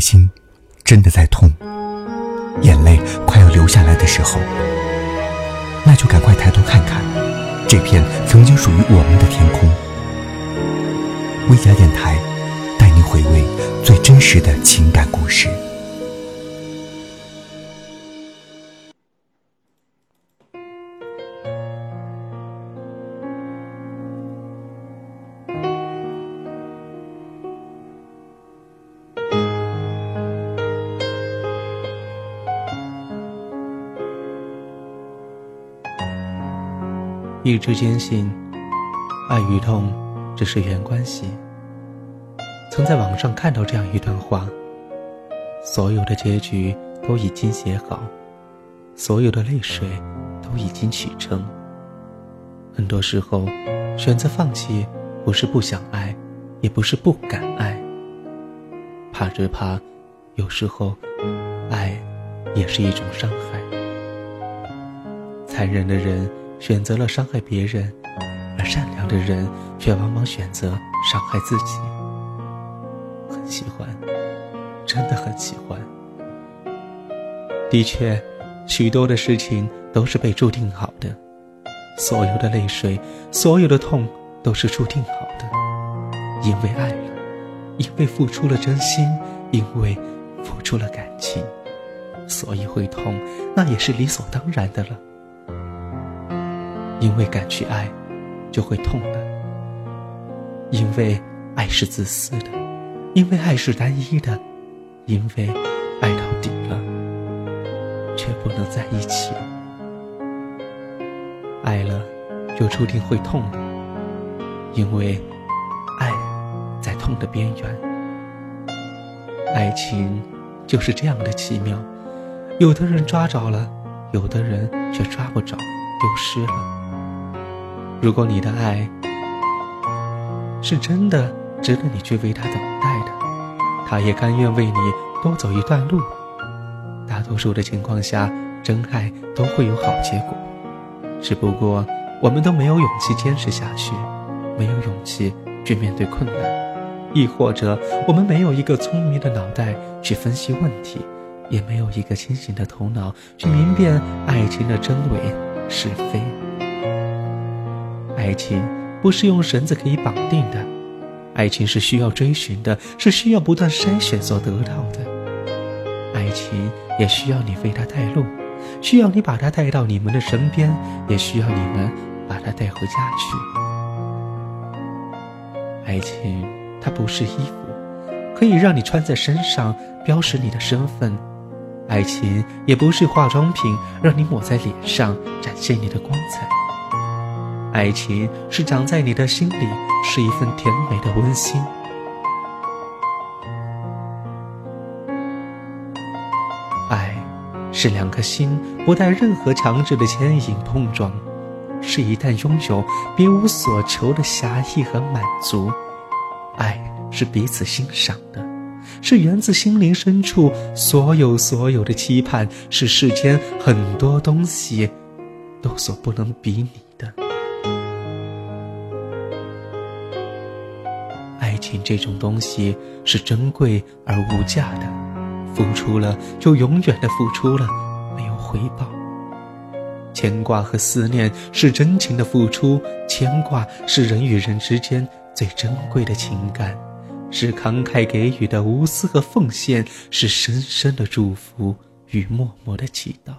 心真的在痛，眼泪快要流下来的时候，那就赶快抬头看看这片曾经属于我们的天空。微家电台带你回味最真实的情感故事。一直坚信，爱与痛只是缘关系。曾在网上看到这样一段话：所有的结局都已经写好，所有的泪水都已经启程。很多时候，选择放弃，不是不想爱，也不是不敢爱，怕只怕，有时候，爱也是一种伤害。残忍的人。选择了伤害别人，而善良的人却往往选择伤害自己。很喜欢，真的很喜欢。的确，许多的事情都是被注定好的，所有的泪水，所有的痛，都是注定好的。因为爱了，因为付出了真心，因为付出了感情，所以会痛，那也是理所当然的了。因为敢去爱，就会痛的。因为爱是自私的，因为爱是单一的，因为爱到底了，却不能在一起。爱了，就注定会痛的，因为爱在痛的边缘。爱情就是这样的奇妙，有的人抓着了，有的人却抓不着，丢失了。如果你的爱是真的值得你去为他等待的，他也甘愿为你多走一段路。大多数的情况下，真爱都会有好结果，只不过我们都没有勇气坚持下去，没有勇气去面对困难，亦或者我们没有一个聪明的脑袋去分析问题，也没有一个清醒的头脑去明辨爱情的真伪是非。爱情不是用绳子可以绑定的，爱情是需要追寻的，是需要不断筛选所得到的。爱情也需要你为他带路，需要你把他带到你们的身边，也需要你们把他带回家去。爱情它不是衣服，可以让你穿在身上标识你的身份；爱情也不是化妆品，让你抹在脸上展现你的光彩。爱情是长在你的心里，是一份甜美的温馨。爱是两颗心不带任何强制的牵引碰撞，是一旦拥有别无所求的狭义和满足。爱是彼此欣赏的，是源自心灵深处所有所有的期盼，是世间很多东西都所不能比拟的。情这种东西是珍贵而无价的，付出了就永远的付出了，没有回报。牵挂和思念是真情的付出，牵挂是人与人之间最珍贵的情感，是慷慨给予的无私和奉献，是深深的祝福与默默的祈祷。